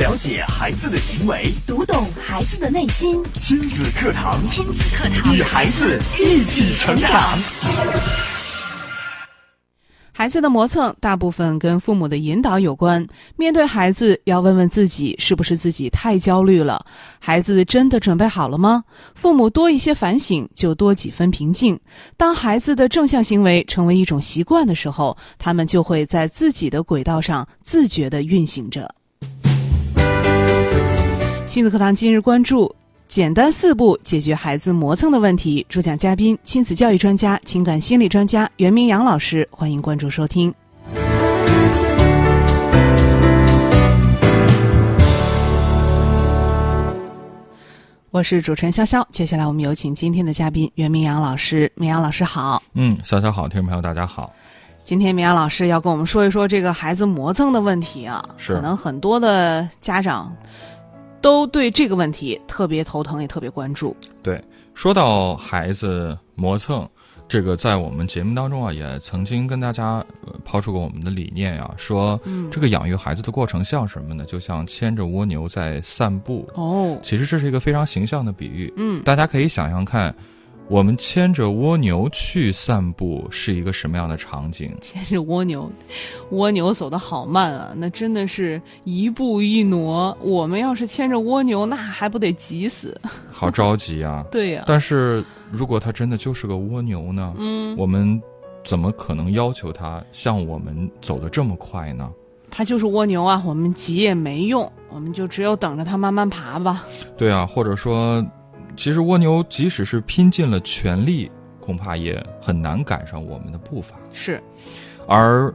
了解孩子的行为，读懂孩子的内心。亲子课堂，亲子课堂，与孩子一起成长。孩子的磨蹭大部分跟父母的引导有关。面对孩子，要问问自己是不是自己太焦虑了？孩子真的准备好了吗？父母多一些反省，就多几分平静。当孩子的正向行为成为一种习惯的时候，他们就会在自己的轨道上自觉地运行着。亲子课堂今日关注。简单四步解决孩子磨蹭的问题。主讲嘉宾：亲子教育专家、情感心理专家袁明阳老师。欢迎关注收听。我是主持人潇潇。接下来我们有请今天的嘉宾袁明阳老师。明阳老师好。嗯，潇潇好，听众朋友大家好。今天明阳老师要跟我们说一说这个孩子磨蹭的问题啊。是。可能很多的家长。都对这个问题特别头疼，也特别关注。对，说到孩子磨蹭，这个在我们节目当中啊，也曾经跟大家抛出过我们的理念呀，说这个养育孩子的过程像什么呢？就像牵着蜗牛在散步。哦，其实这是一个非常形象的比喻。嗯，大家可以想象看。我们牵着蜗牛去散步是一个什么样的场景？牵着蜗牛，蜗牛走的好慢啊，那真的是一步一挪。我们要是牵着蜗牛，那还不得急死？好着急啊！对呀。但是如果它真的就是个蜗牛呢？嗯，我们怎么可能要求它像我们走的这么快呢？它就是蜗牛啊，我们急也没用，我们就只有等着它慢慢爬吧。对啊，或者说。其实蜗牛即使是拼尽了全力，恐怕也很难赶上我们的步伐。是，而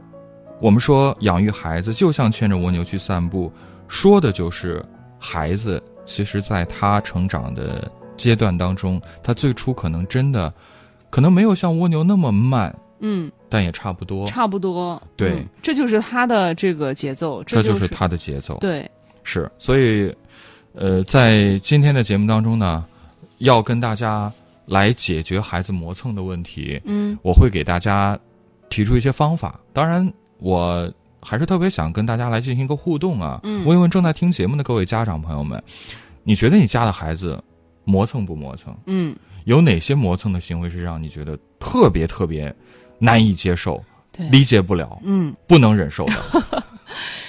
我们说养育孩子就像牵着蜗牛去散步，说的就是孩子。其实，在他成长的阶段当中，他最初可能真的，可能没有像蜗牛那么慢，嗯，但也差不多，差不多。对，这就是他的这个节奏，这就是他的节奏。对，是。所以，呃，在今天的节目当中呢。要跟大家来解决孩子磨蹭的问题，嗯，我会给大家提出一些方法。当然，我还是特别想跟大家来进行一个互动啊。嗯，问一问正在听节目的各位家长朋友们，你觉得你家的孩子磨蹭不磨蹭？嗯，有哪些磨蹭的行为是让你觉得特别特别难以接受、理解不了、嗯，不能忍受的？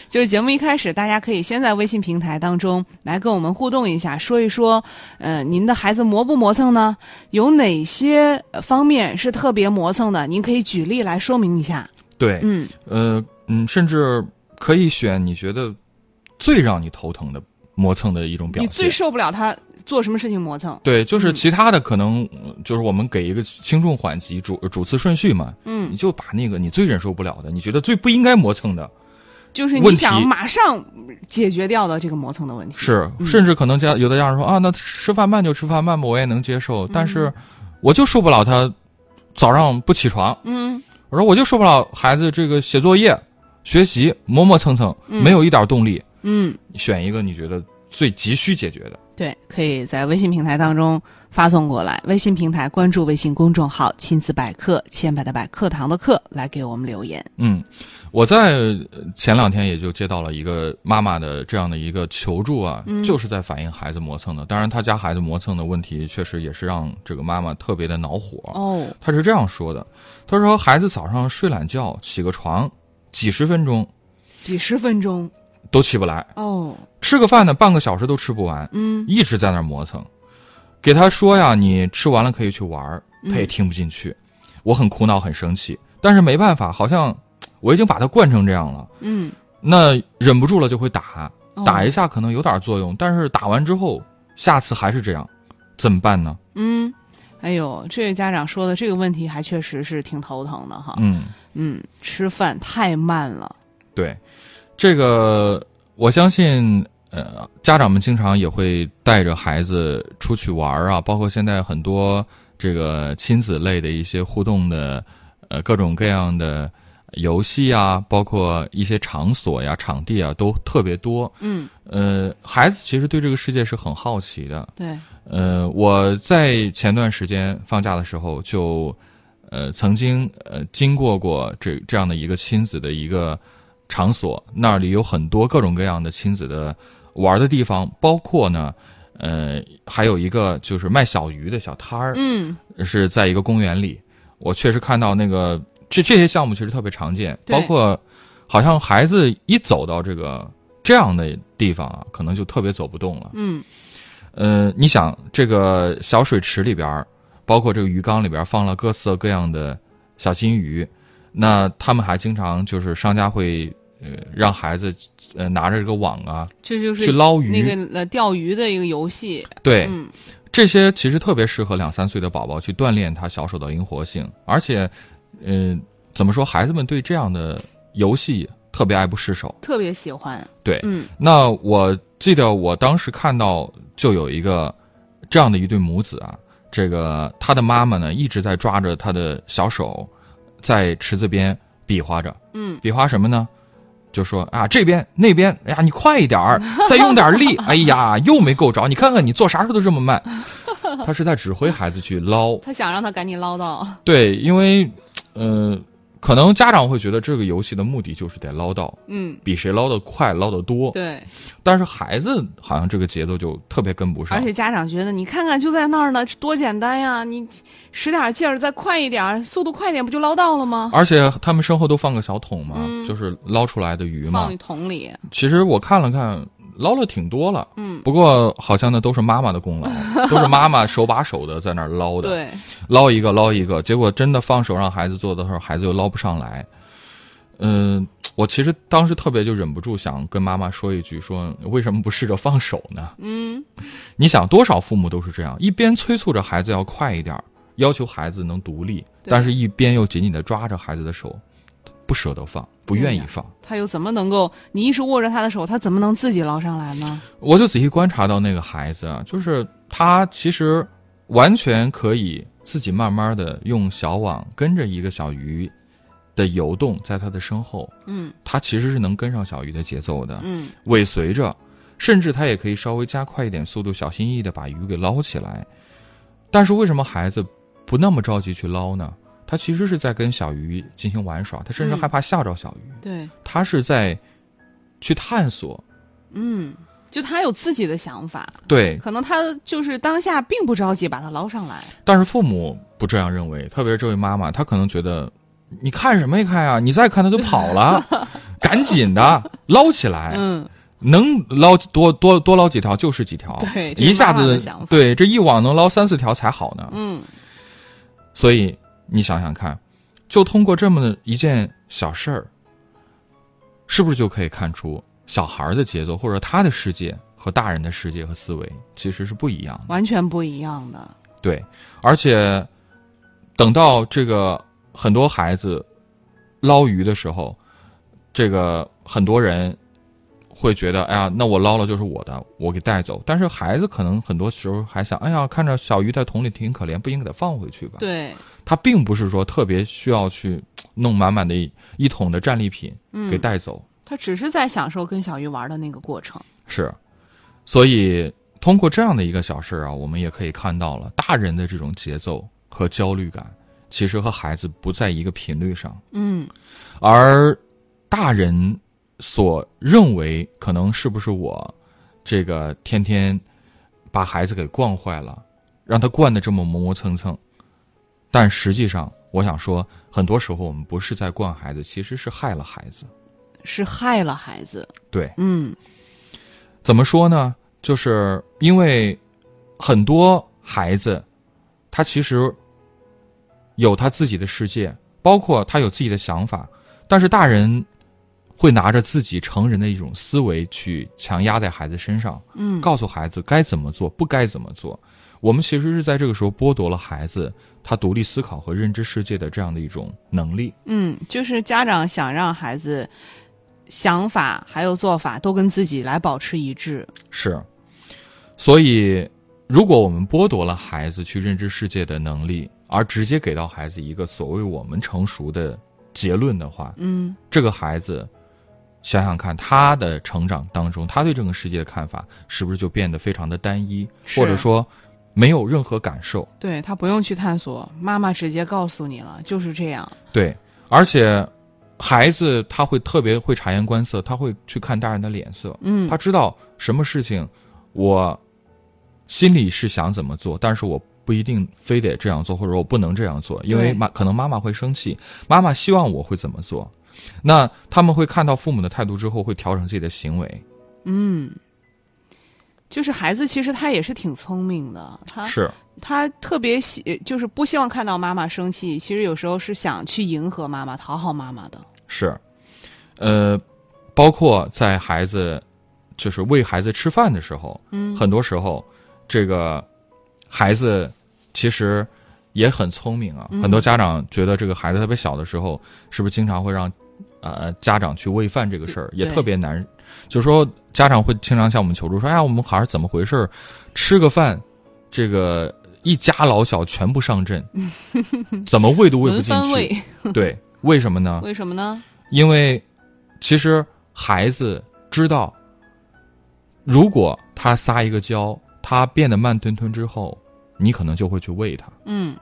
就是节目一开始，大家可以先在微信平台当中来跟我们互动一下，说一说，呃，您的孩子磨不磨蹭呢？有哪些方面是特别磨蹭的？您可以举例来说明一下。对，嗯，呃，嗯，甚至可以选你觉得最让你头疼的磨蹭的一种表现。你最受不了他做什么事情磨蹭？对，就是其他的可能就是我们给一个轻重缓急主主次顺序嘛。嗯，你就把那个你最忍受不了的，你觉得最不应该磨蹭的。就是你想马上解决掉的这个磨蹭的问题，是，甚至可能家有的家长说啊，那吃饭慢就吃饭慢吧，我也能接受，但是我就受不了他早上不起床。嗯，我说我就受不了孩子这个写作业、学习磨磨蹭蹭，没有一点动力。嗯，选一个你觉得最急需解决的。对，可以在微信平台当中发送过来。微信平台关注微信公众号“亲子百科”，千百的百课堂的课，来给我们留言。嗯，我在前两天也就接到了一个妈妈的这样的一个求助啊，就是在反映孩子磨蹭的。当然，他家孩子磨蹭的问题，确实也是让这个妈妈特别的恼火。哦，他是这样说的：“他说孩子早上睡懒觉，起个床，几十分钟，几十分钟。”都起不来。哦，吃个饭呢，半个小时都吃不完，嗯，一直在那磨蹭。给他说呀，你吃完了可以去玩他也听不进去。我很苦恼，很生气，但是没办法，好像我已经把他惯成这样了，嗯，那忍不住了就会打，打一下可能有点作用，但是打完之后，下次还是这样，怎么办呢？嗯，哎呦，这位家长说的这个问题还确实是挺头疼的哈。嗯。嗯，吃饭太慢了，对。这个我相信，呃，家长们经常也会带着孩子出去玩啊，包括现在很多这个亲子类的一些互动的，呃，各种各样的游戏啊，包括一些场所呀、场地啊，都特别多。嗯，呃，孩子其实对这个世界是很好奇的。对。呃，我在前段时间放假的时候，就呃曾经呃经过过这这样的一个亲子的一个。场所那里有很多各种各样的亲子的玩的地方，包括呢，呃，还有一个就是卖小鱼的小摊儿，嗯，是在一个公园里。我确实看到那个这这些项目其实特别常见，包括好像孩子一走到这个这样的地方啊，可能就特别走不动了。嗯，呃，你想这个小水池里边，包括这个鱼缸里边放了各色各样的小金鱼，那他们还经常就是商家会呃让孩子呃拿着这个网啊这就是去捞鱼，那个呃钓鱼的一个游戏。对，嗯，这些其实特别适合两三岁的宝宝去锻炼他小手的灵活性，而且，嗯、怎么说，孩子们对这样的游戏特别爱不释手。特别喜欢。对，嗯那我记得我当时看到就有一个这样的一对母子啊，这个他的妈妈呢一直在抓着他的小手，在池子边比划着，嗯，比划什么呢？就说啊这边那边，哎呀你快一点儿，再用点力，哎呀又没够着，你看看你做啥事都这么慢。他是在指挥孩子去捞，他想让他赶紧捞到。对，因为，呃，可能家长会觉得这个游戏的目的就是得捞到，嗯，比谁捞得快、捞得多。对，但是孩子好像这个节奏就特别跟不上，而且家长觉得你看看就在那儿呢，多简单呀！你使点劲儿，再快一点儿，速度快点，不就捞到了吗？而且他们身后都放个小桶嘛，嗯就是捞出来的鱼嘛放一。桶里。其实我看了看，捞了挺多了，嗯，不过好像呢都是妈妈的功劳，都是妈妈手把手的在那儿捞的，对，捞一个捞一个，结果真的放手让孩子做的时候，孩子又捞不上来。嗯、我其实当时特别就忍不住想跟妈妈说一句：说为什么不试着放手呢？嗯，你想多少父母都是这样，一边催促着孩子要快一点，要求孩子能独立，但是一边又紧紧的抓着孩子的手，不舍得放，不愿意放。他又怎么能够？你一直握着他的手，他怎么能自己捞上来呢？我就仔细观察到那个孩子啊，就是他其实完全可以自己慢慢的用小网跟着一个小鱼的游动，在他的身后，嗯他其实是能跟上小鱼的节奏的，嗯，尾随着，甚至他也可以稍微加快一点速度，小心翼翼的把鱼给捞起来。但是为什么孩子不那么着急去捞呢？他其实是在跟小鱼进行玩耍，他甚至嗯害怕吓着小鱼，对，他是在去探索。嗯，就他有自己的想法，对，可能他就是当下并不着急把它捞上来。但是父母不这样认为，特别是这位妈妈，她可能觉得，你看什么呀看呀？你再看他就跑了，赶紧的捞起来，嗯，能捞多多多捞几条就是几条，对一下子对这一网能捞三四条才好呢。嗯，所以你想想看，就通过这么的一件小事儿，是不是就可以看出小孩儿的节奏或者他的世界和大人的世界和思维其实是不一样的？完全不一样的。对，而且等到这个很多孩子捞鱼的时候，这个很多人会觉得，哎呀，那我捞了就是我的，我给带走。但是孩子可能很多时候还想，哎呀，看着小鱼在桶里挺可怜，不应该给它放回去吧？对，他并不是说特别需要去弄满满的一一桶的战利品嗯，给带走，他只是在享受跟小鱼玩的那个过程。是，所以通过这样的一个小事儿啊，我们也可以看到了大人的这种节奏和焦虑感，其实和孩子不在一个频率上，嗯，而大人所认为可能是不是我这个天天把孩子给惯坏了，让他惯得这么磨磨蹭蹭，但实际上，我想说，很多时候我们不是在惯孩子，其实是害了孩子。是害了孩子。对，嗯怎么说呢？就是因为很多孩子，他其实有他自己的世界，包括他有自己的想法，但是大人会拿着自己成人的一种思维去强压在孩子身上，嗯，告诉孩子该怎么做，不该怎么做。我们其实是在这个时候剥夺了孩子他独立思考和认知世界的这样的一种能力。嗯，就是家长想让孩子想法还有做法都跟自己来保持一致。是，所以如果我们剥夺了孩子去认知世界的能力，而直接给到孩子一个所谓我们成熟的结论的话，嗯这个孩子想想看，他的成长当中，他对这个世界的看法是不是就变得非常的单一，或者说没有任何感受？对他不用去探索，妈妈直接告诉你了，就是这样。对，而且孩子他会特别会察言观色，他会去看大人的脸色，嗯。他知道什么事情我心里是想怎么做，但是我不一定非得这样做，或者我不能这样做，因为妈可能妈妈会生气，妈妈希望我会怎么做，那他们会看到父母的态度之后，会调整自己的行为。嗯，就是孩子其实他也是挺聪明的，他是他特别喜，就是不希望看到妈妈生气，其实有时候是想去迎合妈妈、讨好妈妈的。是，呃，包括在孩子就是喂孩子吃饭的时候，嗯很多时候这个孩子其实也很聪明啊。嗯很多家长觉得这个孩子特别小的时候，是不是经常会让呃家长去喂饭这个事儿也特别难？就说家长会经常向我们求助说：“哎呀，我们孩儿怎么回事儿？吃个饭，这个一家老小全部上阵，怎么喂都喂不进去。对，为什么呢？为什么呢？因为其实孩子知道，如果他撒一个娇，他变得慢吞吞之后，你可能就会去喂他，嗯，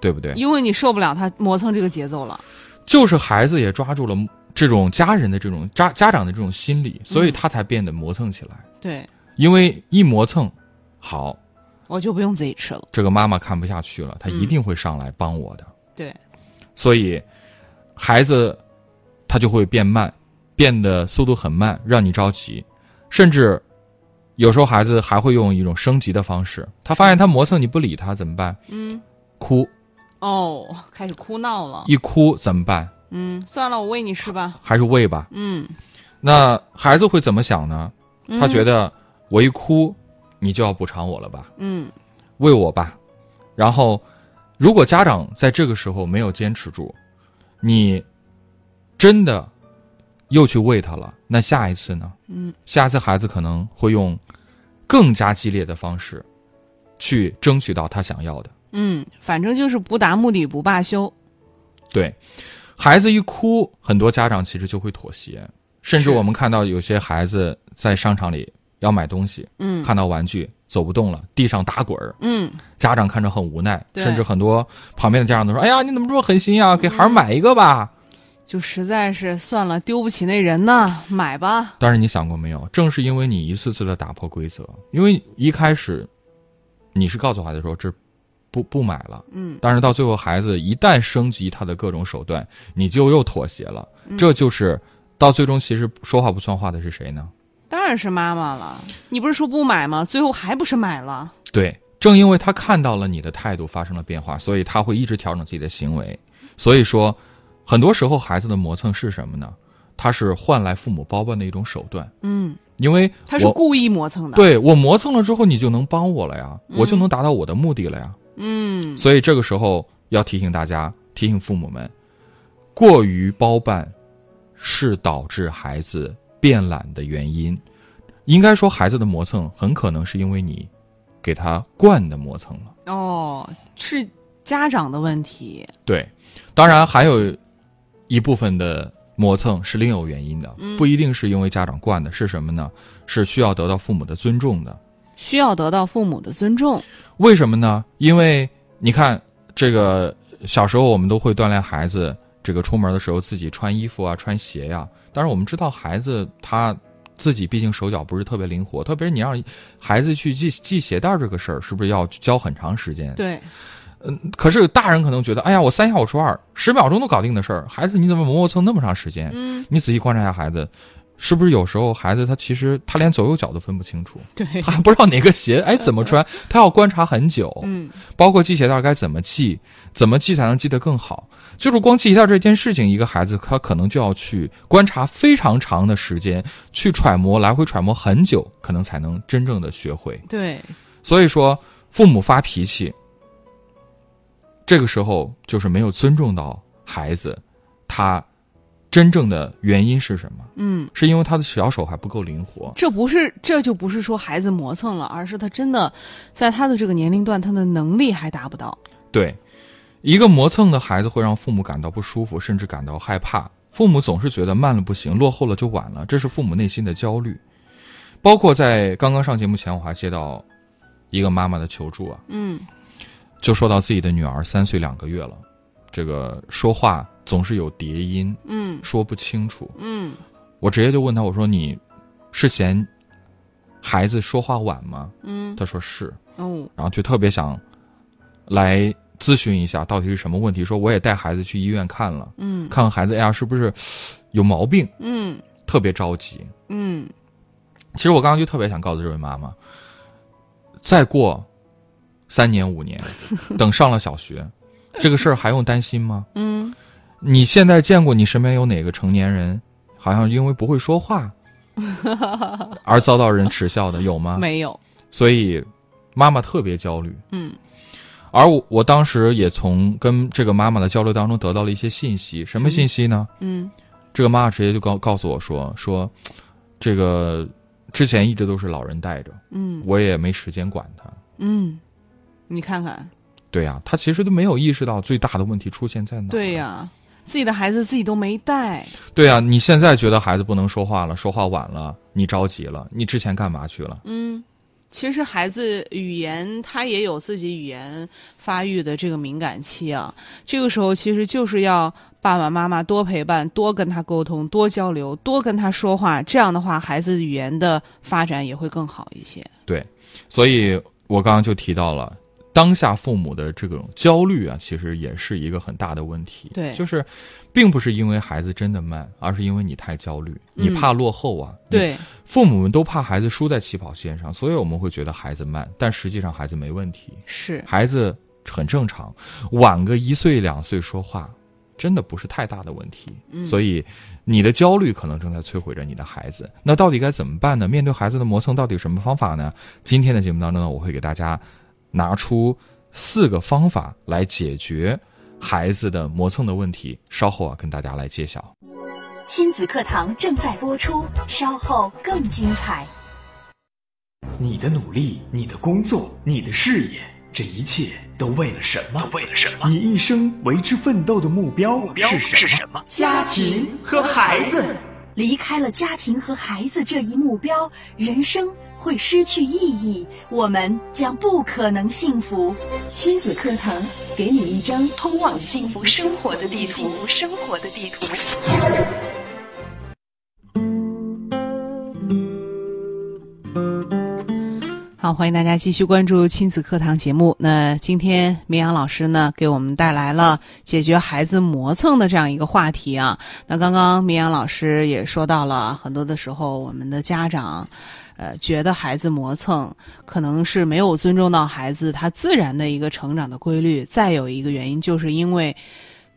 对不对？因为你受不了他磨蹭这个节奏了。就是孩子也抓住了这种家人的这种家家长的这种心理，所以他才变得磨蹭起来。对，因为一磨蹭，好，我就不用自己吃了。这个妈妈看不下去了，她一定会上来帮我的。对，所以孩子他就会变慢，变得速度很慢，让你着急，甚至有时候孩子还会用一种升级的方式。他发现他磨蹭你不理他怎么办？嗯，哭，哦，开始哭闹了。一哭怎么办？嗯，算了，我喂你吃吧。还是喂吧。嗯，那孩子会怎么想呢？他觉得，我一哭，你就要补偿我了吧？嗯喂我吧。然后，如果家长在这个时候没有坚持住，你真的又去喂他了，那下一次呢？嗯，下一次孩子可能会用更加激烈的方式去争取到他想要的。嗯，反正就是不达目的不罢休。对，孩子一哭，很多家长其实就会妥协，甚至我们看到有些孩子在商场里要买东西，嗯看到玩具走不动了，地上打滚儿，嗯，家长看着很无奈，对甚至很多旁边的家长都说：“哎呀，你怎么这么狠心呀？给孩儿买一个吧。就实在是算了，丢不起那人呢，买吧。但是你想过没有？正是因为你一次次的打破规则，因为一开始你是告诉孩子说这不不买了，嗯，但是到最后孩子一旦升级他的各种手段，你就又妥协了，嗯这就是到最终其实说话不算话的是谁呢？当然是妈妈了。你不是说不买吗？最后还不是买了？对，正因为他看到了你的态度发生了变化，所以他会一直调整自己的行为。所以说，很多时候孩子的磨蹭是什么呢？他是换来父母包办的一种手段，嗯，因为他是故意磨蹭的。，对我磨蹭了之后，你就能帮我了呀，嗯我就能达到我的目的了呀。嗯，所以这个时候要提醒大家，提醒父母们，过于包办是导致孩子变懒的原因。应该说，孩子的磨蹭很可能是因为你给他惯的磨蹭了。哦，是家长的问题。对，当然还有一部分的磨蹭是另有原因的，嗯不一定是因为家长惯的，是什么呢？是需要得到父母的尊重的。需要得到父母的尊重。为什么呢？因为你看，这个小时候我们都会锻炼孩子，这个出门的时候自己穿衣服啊、穿鞋呀、但是，我们知道孩子他自己毕竟手脚不是特别灵活，特别是你让孩子去系系鞋带这个事儿，是不是要教很长时间？对，嗯可是大人可能觉得，哎呀，我三下五除二，十秒钟都搞定的事儿，孩子你怎么磨磨蹭那么长时间？嗯，你仔细观察一下孩子，是不是有时候孩子他其实他连左右脚都分不清楚，对，他还不知道哪个鞋哎怎么穿，他要观察很久。嗯，包括系鞋带该怎么系，怎么系才能系得更好。就是光系鞋带这件事情，一个孩子他可能就要去观察非常长的时间，去揣摩，来回揣摩很久，可能才能真正的学会。对，所以说，父母发脾气，这个时候就是没有尊重到孩子，他真正的原因是什么？嗯，是因为他的小手还不够灵活。这不是，这就不是说孩子磨蹭了，而是他真的在他的这个年龄段，他的能力还达不到。对，一个磨蹭的孩子会让父母感到不舒服，甚至感到害怕。父母总是觉得慢了不行，落后了就晚了，这是父母内心的焦虑。包括在刚刚上节目前，我还接到一个妈妈的求助啊，嗯就说到自己的女儿三岁两个月了，这个说话总是有叠音，嗯说不清楚。嗯我直接就问他，我说你是嫌孩子说话晚吗？嗯他说是，哦然后就特别想来咨询一下到底是什么问题。说我也带孩子去医院看了，嗯看看孩子，哎呀，是不是有毛病？嗯特别着急。嗯其实我刚刚就特别想告诉这位妈妈，再过三年五年，等上了小学，这个事儿还用担心吗？嗯你现在见过你身边有哪个成年人，好像因为不会说话 而遭到人耻笑的有吗？没有所以妈妈特别焦虑。嗯而我我当时也从跟这个妈妈的交流当中得到了一些信息，什么信息呢？嗯这个妈妈直接就告告诉我说说，这个之前一直都是老人带着，嗯我也没时间管他。嗯，你看看，对呀、他其实都没有意识到最大的问题出现在哪。对呀、自己的孩子自己都没带，对啊、你现在觉得孩子不能说话了，说话晚了，你着急了，你之前干嘛去了？嗯，其实孩子语言他也有自己语言发育的这个敏感期啊，这个时候其实就是要爸爸妈妈多陪伴，多跟他沟通，多交流，多跟他说话，这样的话，孩子语言的发展也会更好一些。对，所以我刚刚就提到了。当下父母的这种焦虑啊，其实也是一个很大的问题。对就是，并不是因为孩子真的慢，而是因为你太焦虑，你嗯怕落后啊。你对，父母们都怕孩子输在起跑线上，所以我们会觉得孩子慢，但实际上孩子没问题，是，孩子很正常，晚个一岁两岁说话，真的不是太大的问题。嗯所以你的焦虑可能正在摧毁着你的孩子。那到底该怎么办呢？面对孩子的磨蹭，到底有什么方法呢？今天的节目当中呢，我会给大家拿出四个方法来解决孩子的磨蹭的问题。稍后啊，跟大家来揭晓。亲子课堂正在播出，稍后更精彩。你的努力，你的工作，你的事业，这一切都为了什么？都为了什么？你一生为之奋斗的目标是什么？家庭和孩子。离开了家庭和孩子这一目标，人生会失去意义，我们将不可能幸福。亲子课堂给你一张通往幸福生活的地图。生活的地图。好，欢迎大家继续关注亲子课堂节目。那今天明阳老师呢，给我们带来了解决孩子磨蹭的这样一个话题啊。那刚刚明阳老师也说到了，很多的时候我们的家长，呃，觉得孩子磨蹭，可能是没有尊重到孩子他自然的一个成长的规律。再有一个原因，就是因为。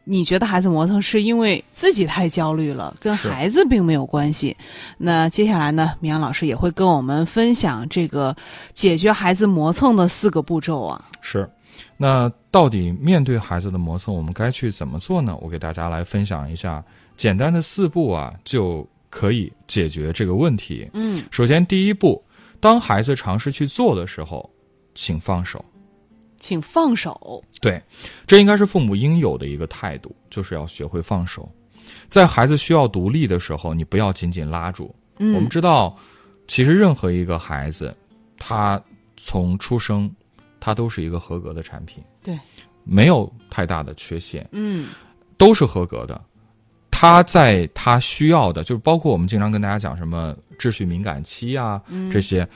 你觉得孩子磨蹭是因为自己太焦虑了，跟孩子并没有关系。那接下来呢，明阳老师也会跟我们分享这个解决孩子磨蹭的四个步骤啊。是，那到底面对孩子的磨蹭，我们该去怎么做呢？我给大家来分享一下简单的四步啊，就可以解决这个问题。嗯首先，第一步，当孩子尝试去做的时候，请放手。请放手。对，这应该是父母应有的一个态度，就是要学会放手。在孩子需要独立的时候，你不要紧紧拉住。嗯，我们知道，其实任何一个孩子，他从出生，他都是一个合格的产品，对，没有太大的缺陷，嗯都是合格的。他在他需要的，就是包括我们经常跟大家讲什么秩序敏感期啊，嗯这些，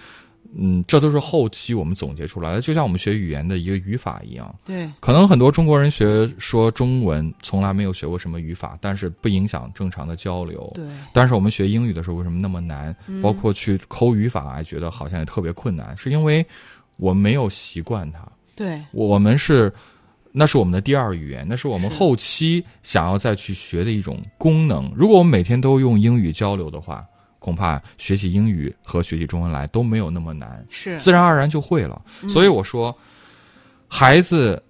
嗯，这都是后期我们总结出来的，就像我们学语言的一个语法一样。对，可能很多中国人学说中文从来没有学过什么语法，但是不影响正常的交流。对，但是我们学英语的时候为什么那么难？嗯包括去抠语法，还觉得好像也特别困难，是因为我没有习惯它。对，我们是，那是我们的第二语言，那是我们后期想要再去学的一种功能。如果我们每天都用英语交流的话，恐怕学习英语和学习中文来都没有那么难。是，自然而然就会了。所以我说，孩子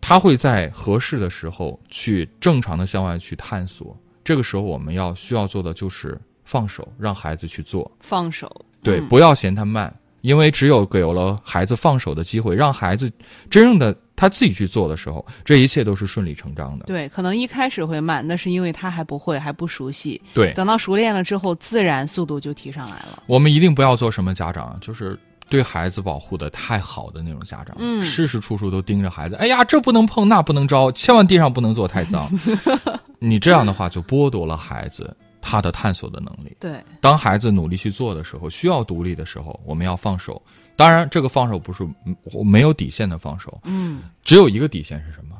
他会在合适的时候去正常的向外去探索。这个时候，我们要需要做的就是放手，让孩子去做。放手。对，嗯不要嫌他慢，因为只有给了孩子放手的机会，让孩子真正的他自己去做的时候，这一切都是顺理成章的。对，可能一开始会慢，那是因为他还不会，还不熟悉。对，等到熟练了之后，自然速度就提上来了。我们一定不要做什么家长，就是对孩子保护的太好的那种家长，嗯事事处处都盯着孩子，哎呀，这不能碰，那不能招，千万地上不能坐太脏。你这样的话就剥夺了孩子他的探索的能力。对，当孩子努力去做的时候，需要独立的时候，我们要放手。当然，这个放手不是嗯没有底线的放手，嗯，只有一个底线是什么？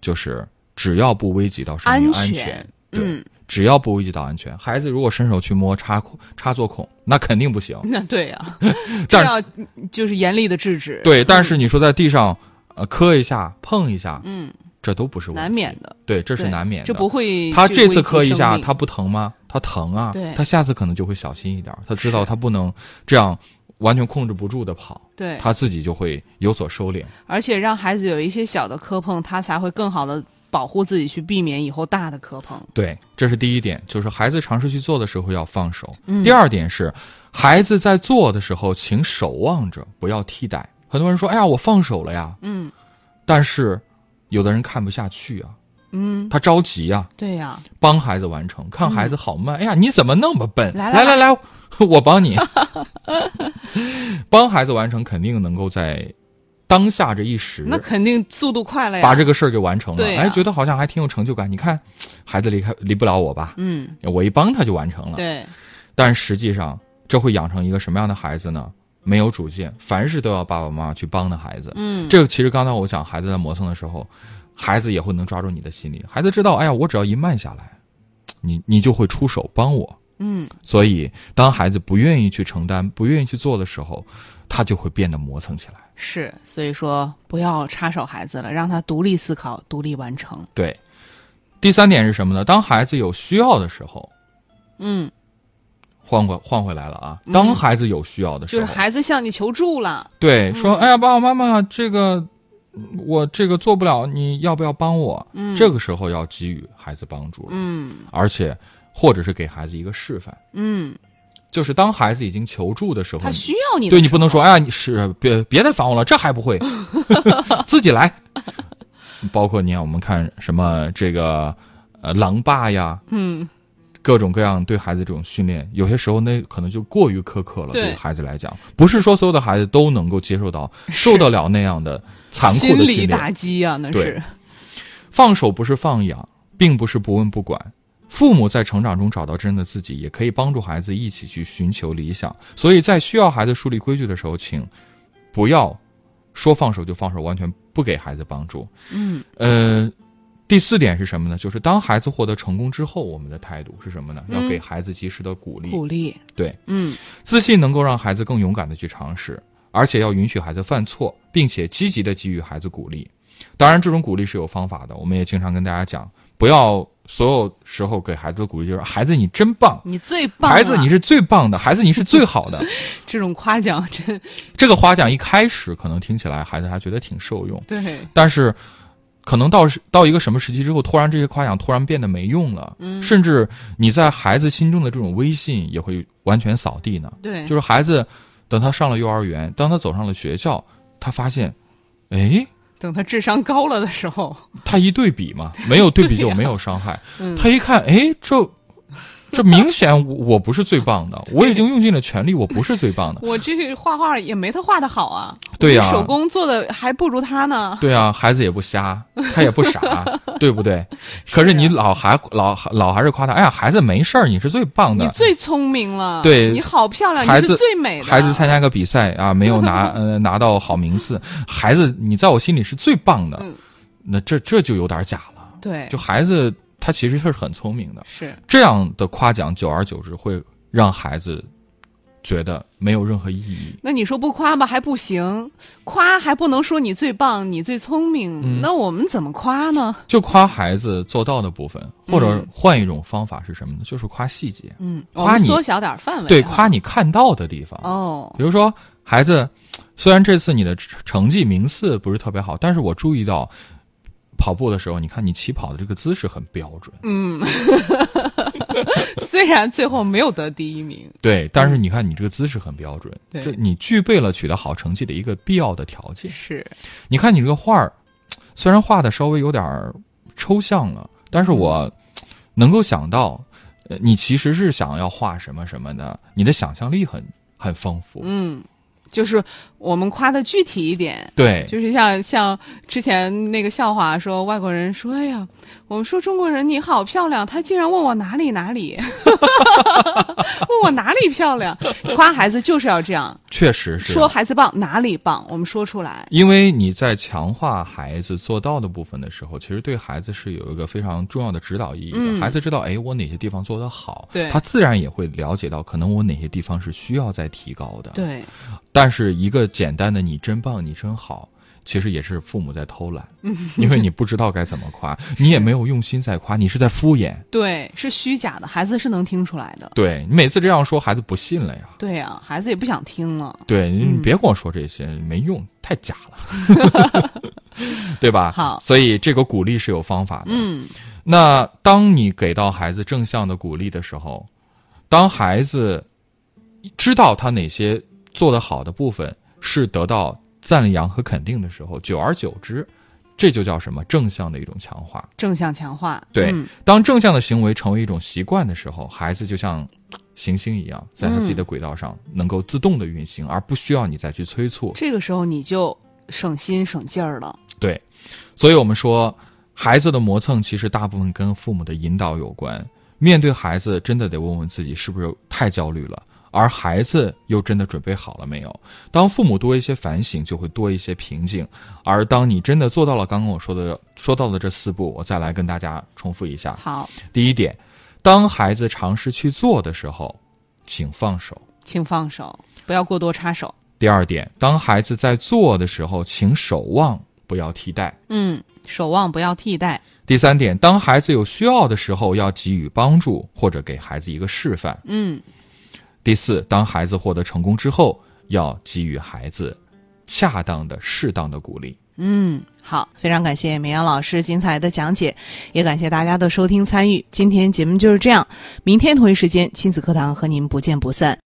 就是只要不危及到生命安安全对，嗯只要不危及到安全，孩子如果伸手去摸插孔插座孔，那肯定不行。那对呀、这但要就是严厉的制止。对，但是你说在地上呃磕一下、碰一下，嗯，这都不是难免的，对，这是难免的。这不会。他这次磕一下，他他不疼吗？他疼啊对，他下次可能就会小心一点，他知道他不能这样完全控制不住的跑，对，他自己就会有所收敛。而且让孩子有一些小的磕碰，他才会更好的保护自己，去避免以后大的磕碰。对，这是第一点，就是孩子尝试去做的时候要放手。嗯第二点是，孩子在做的时候，请守望着，不要替代。很多人说：“哎呀，我放手了呀。嗯”但是，有的人看不下去啊，嗯，他着急呀、对呀、帮孩子完成，看孩子好慢，哎呀，你怎么那么笨？来来来我帮你，帮孩子完成，肯定能够在当下这一时，那肯定速度快了呀。把这个事儿给完成了。哎，觉得好像还挺有成就感。你看，孩子离开离不了我吧？嗯，我一帮他就完成了。对，但实际上，这会养成一个什么样的孩子呢？没有主见，凡事都要爸爸妈妈去帮的孩子。嗯，这个其实刚才我讲孩子在磨蹭的时候，孩子也会能抓住你的心理。孩子知道，哎呀，我只要一慢下来，你你就会出手帮我。嗯，所以，当孩子不愿意去承担、不愿意去做的时候，他就会变得磨蹭起来。是，所以说不要插手孩子了，让他独立思考、独立完成。对，第三点是什么呢？当孩子有需要的时候，嗯，换回换回来了啊！当孩子有需要的时候，就是孩子向你求助了。对说：“哎呀，爸爸妈妈，这个我这个做不了，你要不要帮我？”嗯，这个时候要给予孩子帮助了，嗯。而且或者是给孩子一个示范，嗯，就是当孩子已经求助的时候，他需要你对你不能说：“哎呀，你是别别再烦我了，这还不会，自己来。”包括你看，我们看什么这个呃狼爸呀，嗯，各种各样对孩子这种训练，有些时候那可能就过于苛刻了。对对孩子来讲，不是说所有的孩子都能够接受到、受得了那样的残酷心的训理打。击啊，那是。放手不是放养，并不是不问不管。父母在成长中找到真的自己，也可以帮助孩子一起去寻求理想。所以在需要孩子树立规矩的时候，请不要说放手就放手，完全不给孩子帮助。嗯呃，第四点是什么呢？就是当孩子获得成功之后，我们的态度是什么呢？要嗯给孩子及时的鼓励。鼓励。对，嗯自信能够让孩子更勇敢的去尝试，而且要允许孩子犯错，并且积极的给予孩子鼓励。当然，这种鼓励是有方法的，我们也经常跟大家讲，不要所有时候给孩子的鼓励就是“孩子你真棒”，你最棒了，孩子你是最棒的，孩子你是最好的。这种夸奖真这个夸奖一开始可能听起来孩子还觉得挺受用，对，但是可能到时到一个什么时期之后，突然这些夸奖突然变得没用了，嗯甚至你在孩子心中的这种威信也会完全扫地呢。对，就是孩子等他上了幼儿园，当他走上了学校，他发现，哎，等他智商高了的时候，他一对比嘛，没有对比就没有伤害。嗯他一看，哎，这 这明显我我不是最棒的，我已经用尽了全力，我不是最棒的。我这个画画也没他画的好啊，对呀手工做的还不如他呢。对啊，孩子也不瞎，他也不傻，对不对？可是你老还老老还是夸他，哎呀，孩子没事儿，你是最棒的。你最聪明了，对你好漂亮，你孩子是最美的。孩子参加个比赛啊，没有拿呃拿到好名次，孩子你在我心里是最棒的，嗯那这这就有点假了。对，就孩子他其实是很聪明的，是。这样的夸奖久而久之会让孩子觉得没有任何意义。那你说不夸吧还不行，夸还不能说你最棒，你最聪明，嗯。那我们怎么夸呢？就夸孩子做到的部分，或者嗯。换一种方法是什么呢？就是夸细节，嗯，夸你缩小点范围，对，夸你看到的地方。哦，比如说，孩子，虽然这次你的成绩名次不是特别好，但是我注意到跑步的时候，你看你起跑的这个姿势很标准。嗯，虽然最后没有得第一名，对，但是你看你这个姿势很标准，对这你具备了取得好成绩的一个必要的条件。是你看你这个画儿，虽然画的稍微有点抽象了，但是我能够想到，呃，你其实是想要画什么什么的，你的想象力很很丰富。嗯，就是我们夸的具体一点，对，就是像像之前那个笑话说，外国人说：“哎呀，我们说中国人你好漂亮，他竟然问我哪里哪里，问我哪里漂亮，夸孩子就是要这样，确实是。说孩子棒哪里棒，我们说出来。因为你在强化孩子做到的部分的时候，其实对孩子是有一个非常重要的指导意义的。嗯。孩子知道，哎，我哪些地方做得好，对。他自然也会了解到，可能我哪些地方是需要再提高的。，对，但是一个简单的“你真棒，你真好”，其实也是父母在偷懒，因为你不知道该怎么夸，你也没有用心在夸，你是在敷衍。对，是虚假的，孩子是能听出来的。对你每次这样说，孩子不信了呀。对呀、孩子也不想听了。对你嗯别跟我说这些，没用，太假了，对吧？好所以这个鼓励是有方法的。嗯，那当你给到孩子正向的鼓励的时候，当孩子知道他哪些做得好的部分是得到赞扬和肯定的时候，久而久之，这就叫什么正向的一种强化。正向强化。对，嗯当正向的行为成为一种习惯的时候，孩子就像行星一样，在他自己的轨道上能够自动的运行，而不需要你再去催促。这个时候你就省心省劲儿了。对，所以我们说，孩子的磨蹭其实大部分跟父母的引导有关。面对孩子，真的得问问自己是不是太焦虑了，而孩子又真的准备好了没有？当父母多一些反省，就会多一些平静。而当你真的做到了刚刚我说的说到的这四步，我再来跟大家重复一下。好，第一点，当孩子尝试去做的时候，请放手。请放手，不要过多插手。第二点，当孩子在做的时候，请守望，不要替代。嗯，守望不要替代。第三点，当孩子有需要的时候，要给予帮助或者给孩子一个示范。嗯，第四，当孩子获得成功之后，要给予孩子恰当的、适当的鼓励。嗯，好，非常感谢绵阳老师精彩的讲解，也感谢大家的收听参与。今天节目就是这样，明天同一时间亲子课堂和您不见不散。